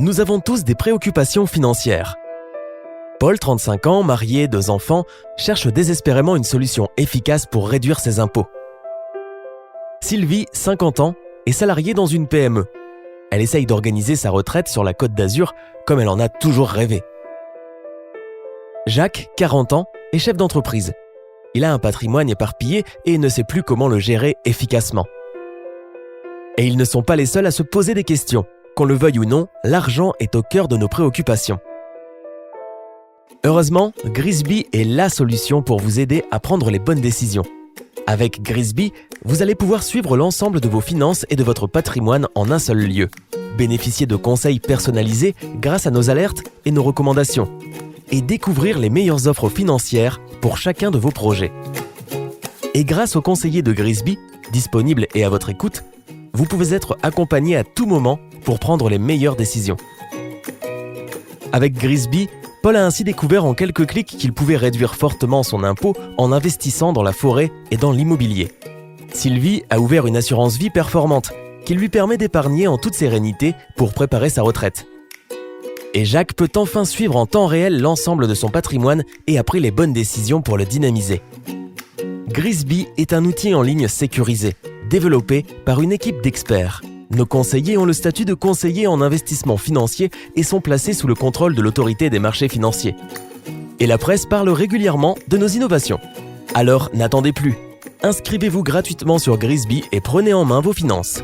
Nous avons tous des préoccupations financières. Paul, 35 ans, marié, deux enfants, cherche désespérément une solution efficace pour réduire ses impôts. Sylvie, 50 ans, est salariée dans une PME. Elle essaye d'organiser sa retraite sur la côte d'Azur comme elle en a toujours rêvé. Jacques, 40 ans, est chef d'entreprise. Il a un patrimoine éparpillé et ne sait plus comment le gérer efficacement. Et ils ne sont pas les seuls à se poser des questions. Qu'on le veuille ou non, l'argent est au cœur de nos préoccupations. Heureusement, Grisby est la solution pour vous aider à prendre les bonnes décisions. Avec Grisby, vous allez pouvoir suivre l'ensemble de vos finances et de votre patrimoine en un seul lieu. Bénéficier de conseils personnalisés grâce à nos alertes et nos recommandations. Et découvrir les meilleures offres financières pour chacun de vos projets. Et grâce aux conseillers de Grisby, disponibles et à votre écoute, vous pouvez être accompagné à tout moment pour prendre les meilleures décisions. Avec Grisby, Paul a ainsi découvert en quelques clics qu'il pouvait réduire fortement son impôt en investissant dans la forêt et dans l'immobilier. Sylvie a ouvert une assurance vie performante qui lui permet d'épargner en toute sérénité pour préparer sa retraite. Et Jacques peut enfin suivre en temps réel l'ensemble de son patrimoine et a pris les bonnes décisions pour le dynamiser. Grisby est un outil en ligne sécurisé développé par une équipe d'experts. Nos conseillers ont le statut de conseiller en investissement financier et sont placés sous le contrôle de l'autorité des marchés financiers. Et la presse parle régulièrement de nos innovations. Alors n'attendez plus. Inscrivez-vous gratuitement sur Grisby et prenez en main vos finances.